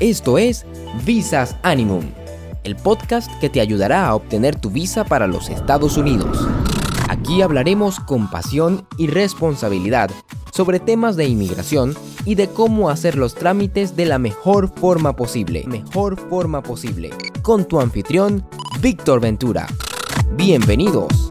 Esto es Visas Animum, el podcast que te ayudará a obtener tu visa para los Estados Unidos. Aquí hablaremos con pasión y responsabilidad sobre temas de inmigración y de cómo hacer los trámites de la mejor forma posible. Mejor forma posible. Con tu anfitrión, Víctor Ventura. Bienvenidos.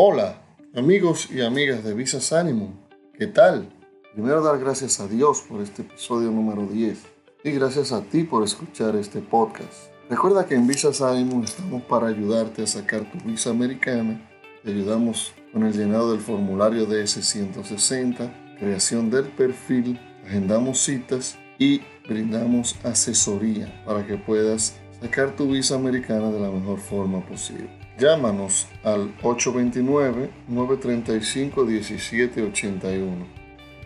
Hola, amigos y amigas de Visas Animum. ¿Qué tal? Primero dar gracias a Dios por este episodio número 10 y gracias a ti por escuchar este podcast. Recuerda que en Visas Animum estamos para ayudarte a sacar tu visa americana. Te ayudamos con el llenado del formulario DS-160, creación del perfil, agendamos citas y brindamos asesoría para que puedas sacar tu visa americana de la mejor forma posible. Llámanos al 829-935-1781.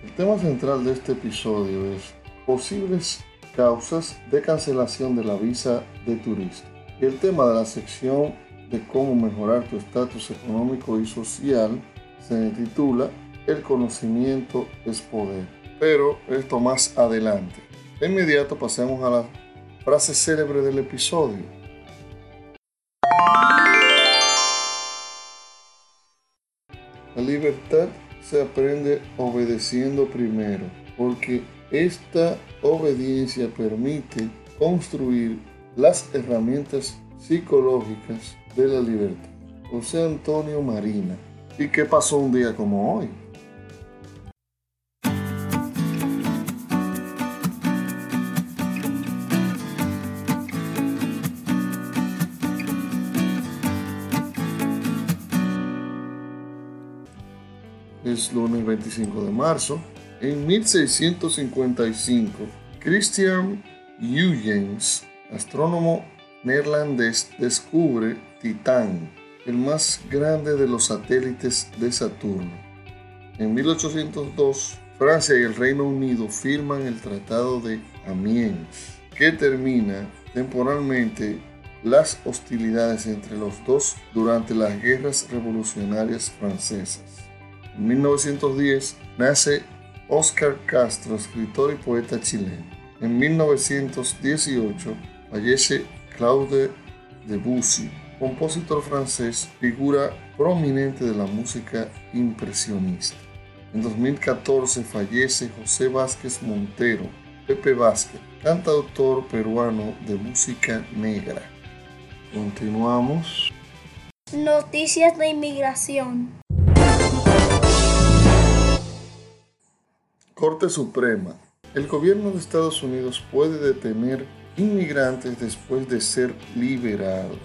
El tema central de este episodio es posibles causas de cancelación de la visa de turista. El tema de la sección de cómo mejorar tu estatus económico y social se titula El conocimiento es poder. Pero esto más adelante. De inmediato pasemos a la frase célebre del episodio La libertad se aprende obedeciendo primero, porque esta obediencia permite construir las herramientas psicológicas de la libertad. José Antonio Marina. ¿Y qué pasó un día como hoy? Es lunes 25 de marzo. En 1655, Christian Huygens, astrónomo neerlandés, descubre Titán, el más grande de los satélites de Saturno. En 1802, Francia y el Reino Unido firman el Tratado de Amiens, que termina temporalmente las hostilidades entre los dos durante las guerras revolucionarias francesas. En 1910 nace Oscar Castro, escritor y poeta chileno. En 1918 fallece Claude Debussy, compositor francés, figura prominente de la música impresionista. En 2014 fallece José Vázquez Montero, Pepe Vázquez, cantautor peruano de música negra. Continuamos. Noticias de inmigración. Corte Suprema. El gobierno de Estados Unidos puede detener inmigrantes después de ser liberados.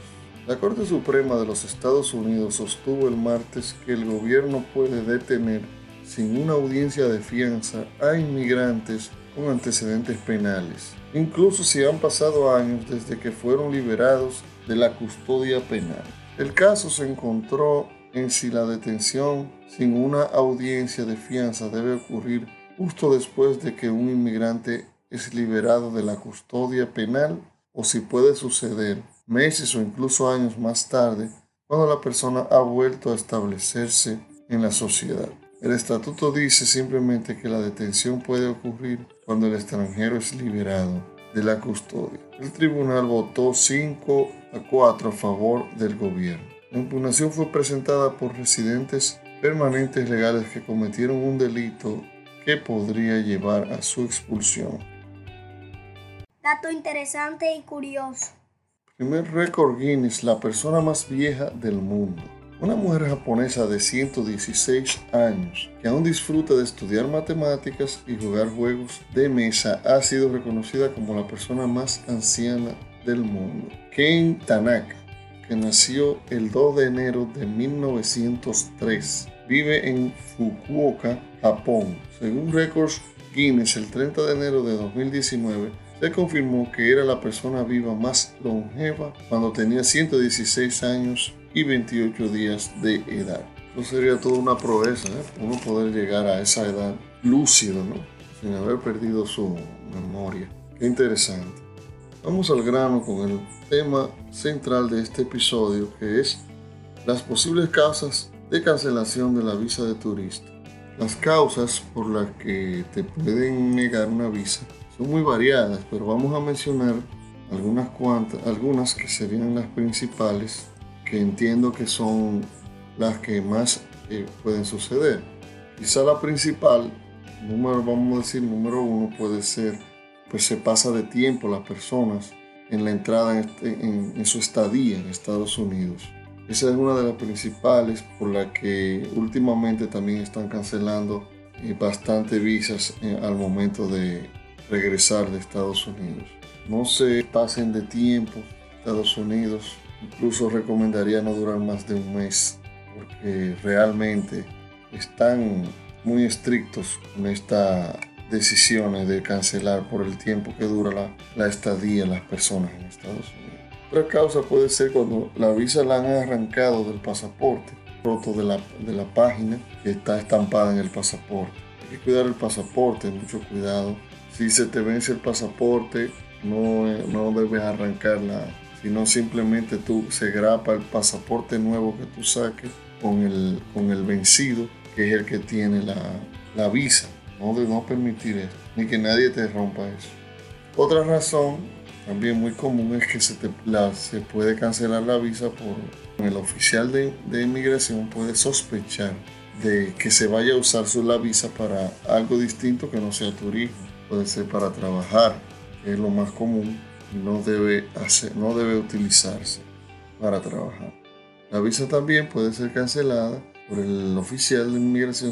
La Corte Suprema de los Estados Unidos sostuvo el martes que el gobierno puede detener sin una audiencia de fianza a inmigrantes con antecedentes penales, incluso si han pasado años desde que fueron liberados de la custodia penal. El caso se encontró en si la detención sin una audiencia de fianza debe ocurrir justo después de que un inmigrante es liberado de la custodia penal o si puede suceder meses o incluso años más tarde cuando la persona ha vuelto a establecerse en la sociedad. El estatuto dice simplemente que la detención puede ocurrir cuando el extranjero es liberado de la custodia. El tribunal votó 5 a 4 a favor del gobierno. La impugnación fue presentada por residentes permanentes legales que cometieron un delito que podría llevar a su expulsión. Dato interesante y curioso. Primer récord Guinness, la persona más vieja del mundo. Una mujer japonesa de 116 años que aún disfruta de estudiar matemáticas y jugar juegos de mesa ha sido reconocida como la persona más anciana del mundo. Ken Tanaka, que nació el 2 de enero de 1903, vive en Fukuoka, Japón. Según Records Guinness, el 30 de enero de 2019, se confirmó que era la persona viva más longeva cuando tenía 116 años y 28 días de edad. No sería toda una proeza, ¿eh? uno poder llegar a esa edad lúcido, ¿no? Sin haber perdido su memoria. Qué interesante. Vamos al grano con el tema central de este episodio, que es las posibles causas de cancelación de la visa de turista. Las causas por las que te pueden negar una visa son muy variadas, pero vamos a mencionar algunas cuantas, algunas que serían las principales, que entiendo que son las que más eh, pueden suceder. Quizá la principal, número, vamos a decir, número uno puede ser, pues se pasa de tiempo las personas en la entrada en, este, su estadía en Estados Unidos. Esa es una de las principales por la que últimamente también están cancelando eh, bastante visas eh, al momento de regresar de Estados Unidos. No se pasen de tiempo Estados Unidos. Incluso recomendaría no durar más de un mes porque realmente están muy estrictos con estas decisiones de cancelar por el tiempo que dura la, la estadía las personas en Estados Unidos. Otra causa puede ser cuando la visa la han arrancado del pasaporte, roto de la, de la página que está estampada en el pasaporte. Hay que cuidar el pasaporte, mucho cuidado. Si se te vence el pasaporte, no, no debes arrancarla, sino simplemente tú se grapa el pasaporte nuevo que tú saques con el, con el vencido, que es el que tiene la, la visa. No de no permitir eso, ni que nadie te rompa eso. Otra razón también muy común es que se, te, se puede cancelar la visa por el oficial de, de, inmigración puede sospechar de que se vaya a usar su la visa para algo distinto que no sea turismo. Puede ser para trabajar, es lo más común y no debe, no debe utilizarse para trabajar. La visa también puede ser cancelada por el oficial de inmigración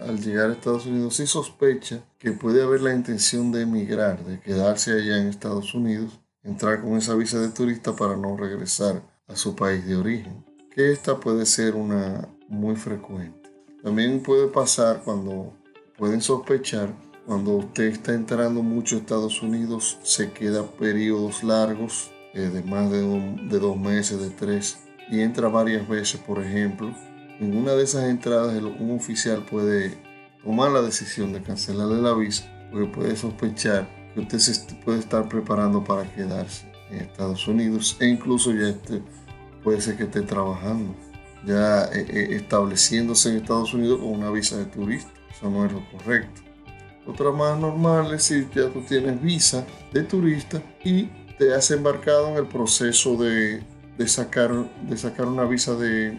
al llegar a Estados Unidos si sospecha que puede haber la intención de emigrar, de quedarse allá en Estados Unidos, entrar con esa visa de turista para no regresar a su país de origen, que esta puede ser una muy frecuente. También puede pasar cuando pueden sospechar cuando usted está entrando mucho a Estados Unidos, se queda periodos largos, eh, de más de, de dos meses, de tres, y entra varias veces, por ejemplo, en una de esas entradas un oficial puede tomar la decisión de cancelarle la visa porque puede sospechar que usted se puede estar preparando para quedarse en Estados Unidos e incluso ya esté, puede ser que esté trabajando, ya eh, eh, estableciéndose en Estados Unidos con una visa de turista. Eso no es lo correcto. Otra más normal es si ya tú tienes visa de turista y te has embarcado en el proceso de de sacar, de sacar una visa de,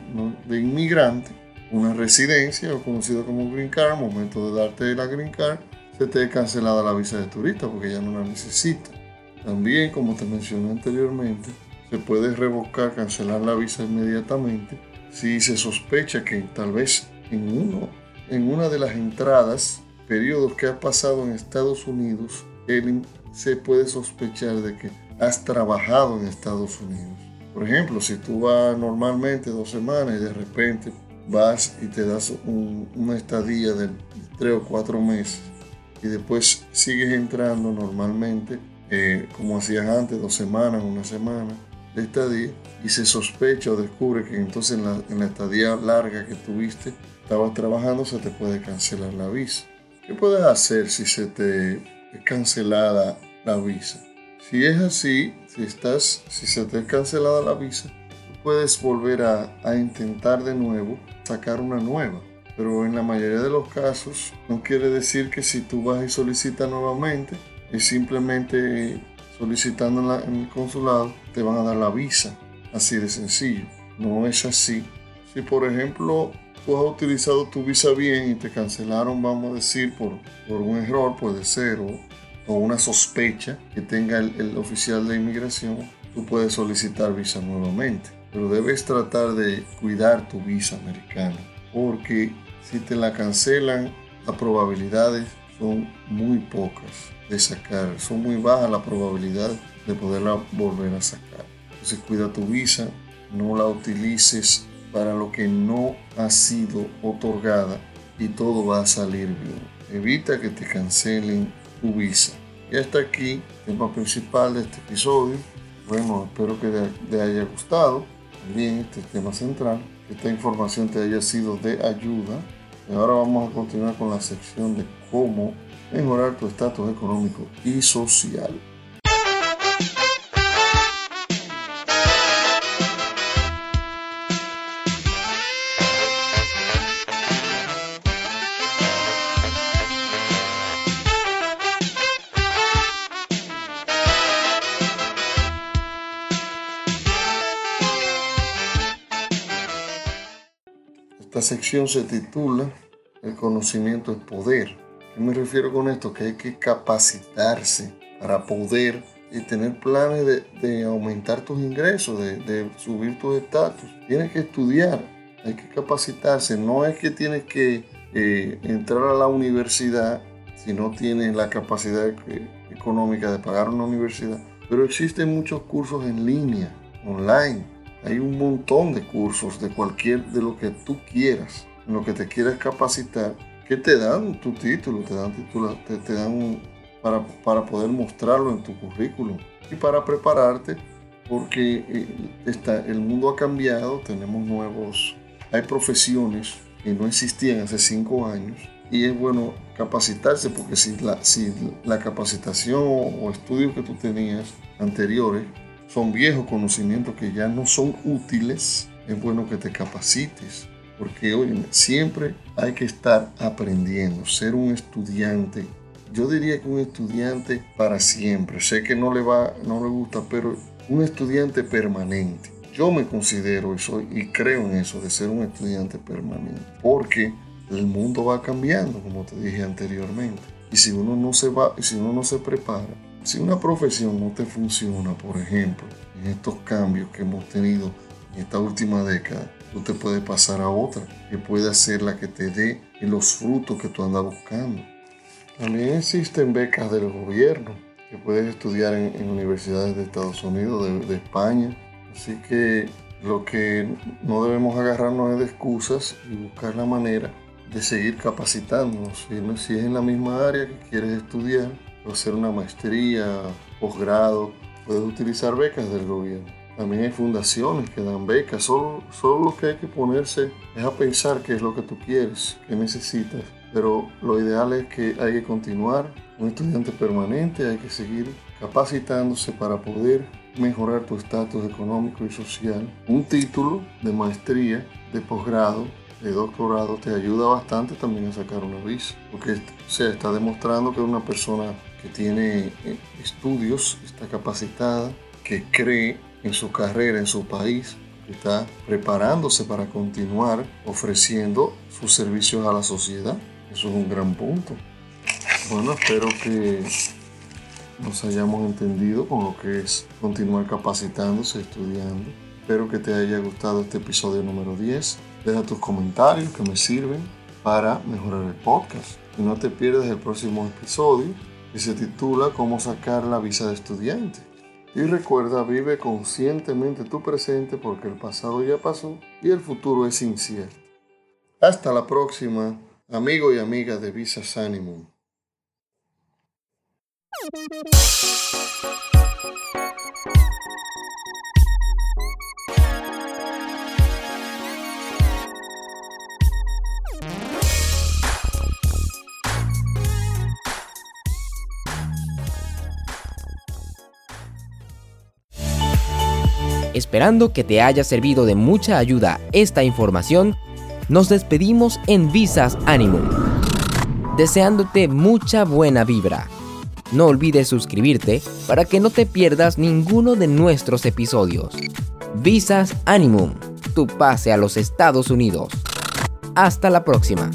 inmigrante, una residencia o conocido como green card, al momento de darte la green card, se te ha cancelada la visa de turista porque ya no la necesita. También, como te mencioné anteriormente, se puede revocar, cancelar la visa inmediatamente si se sospecha que tal vez en, uno, en una de las entradas, periodos que has pasado en Estados Unidos, se puede sospechar de que has trabajado en Estados Unidos. Por ejemplo, si tú vas normalmente dos semanas y de repente vas y te das una estadía de tres o cuatro meses y después sigues entrando normalmente, eh, como hacías antes, dos semanas, una semana de estadía, y se sospecha o descubre que entonces en la, en la estadía larga que tuviste estabas trabajando, se te puede cancelar la visa. ¿Qué puedes hacer si se te es cancelada la visa? Si es así, si, estás, si se te ha cancelado la visa, puedes volver a, a intentar de nuevo sacar una nueva. Pero en la mayoría de los casos no quiere decir que si tú vas y solicitas nuevamente, es simplemente solicitando en, el consulado, te van a dar la visa. Así de sencillo. No es así. Si por ejemplo tú has utilizado tu visa bien y te cancelaron, vamos a decir, por, por un error, puede ser, o o una sospecha que tenga el, oficial de inmigración, tú puedes solicitar visa nuevamente. Pero debes tratar de cuidar tu visa americana, porque si te la cancelan, las probabilidades son muy pocas de sacar, son muy bajas la probabilidad de poderla volver a sacar. Entonces cuida tu visa, no la utilices para lo que no ha sido otorgada y todo va a salir bien. Evita que te cancelen tu visa. Y hasta aquí el tema principal de este episodio. Bueno, espero que te haya gustado también este tema central. esta información te haya sido de ayuda. Y ahora vamos a continuar con la sección de cómo mejorar tu estatus económico y social. Sección se titula El conocimiento es poder. ¿Qué me refiero con esto? Que hay que capacitarse para poder y tener planes de, aumentar tus ingresos, de, subir tu estatus. Tienes que estudiar, hay que capacitarse. No es que tienes que eh, entrar a la universidad si no tienes la capacidad económica de pagar una universidad. Pero existen muchos cursos en línea, online hay un montón de cursos de cualquier, de lo que tú quieras, en lo que te quieras capacitar, que te dan tu título, te dan título, te, dan para, para, poder mostrarlo en tu currículum y para prepararte porque eh, está, el mundo ha cambiado, tenemos nuevos, hay profesiones que no existían hace cinco años y es bueno capacitarse porque si la, si la capacitación o estudios que tú tenías anteriores son viejos conocimientos que ya no son útiles, es bueno que te capacites, porque hoy siempre hay que estar aprendiendo, ser un estudiante. Yo diría que un estudiante para siempre. Sé que no le va, no le gusta, pero un estudiante permanente. Yo me considero eso y creo en eso de ser un estudiante permanente, porque el mundo va cambiando, como te dije anteriormente. Y si uno no se va, si uno no se prepara, si una profesión no te funciona, por ejemplo, en estos cambios que hemos tenido en esta última década, tú te puedes pasar a otra que puede ser la que te dé los frutos que tú andas buscando. También existen becas del gobierno que puedes estudiar en, universidades de Estados Unidos, de, España. Así que lo que no debemos agarrarnos es de excusas y buscar la manera de seguir capacitándonos. si es en la misma área que quieres estudiar, hacer una maestría, posgrado, puedes utilizar becas del gobierno. También hay fundaciones que dan becas. Solo, solo lo que hay que ponerse es a pensar qué es lo que tú quieres, qué necesitas. Pero lo ideal es que hay que continuar un estudiante permanente, hay que seguir capacitándose para poder mejorar tu estatus económico y social. Un título de maestría, de posgrado, de doctorado te ayuda bastante también a sacar una visa, porque se está demostrando que una persona que tiene eh, estudios, está capacitada, que cree en su carrera, en su país, que está preparándose para continuar ofreciendo sus servicios a la sociedad. Eso es un gran punto. Bueno, espero que nos hayamos entendido con lo que es continuar capacitándose, estudiando. Espero que te haya gustado este episodio número 10. Deja tus comentarios que me sirven para mejorar el podcast. Y no te pierdas el próximo episodio que se titula Cómo sacar la visa de estudiante. Y recuerda, vive conscientemente tu presente porque el pasado ya pasó y el futuro es incierto. Hasta la próxima, amigo y amiga de Visas Animum. Esperando que te haya servido de mucha ayuda esta información, nos despedimos en Visas Animum, deseándote mucha buena vibra. No olvides suscribirte para que no te pierdas ninguno de nuestros episodios. Visas Animum, tu pase a los Estados Unidos. Hasta la próxima.